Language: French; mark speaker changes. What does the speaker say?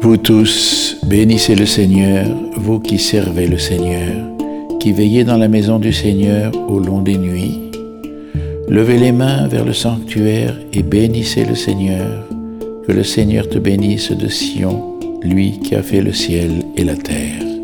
Speaker 1: Vous tous, bénissez le Seigneur, vous qui servez le Seigneur, qui veillez dans la maison du Seigneur au long des nuits. Levez les mains vers le sanctuaire et bénissez le Seigneur. Que le Seigneur te bénisse de Sion, lui qui a fait le ciel et la terre.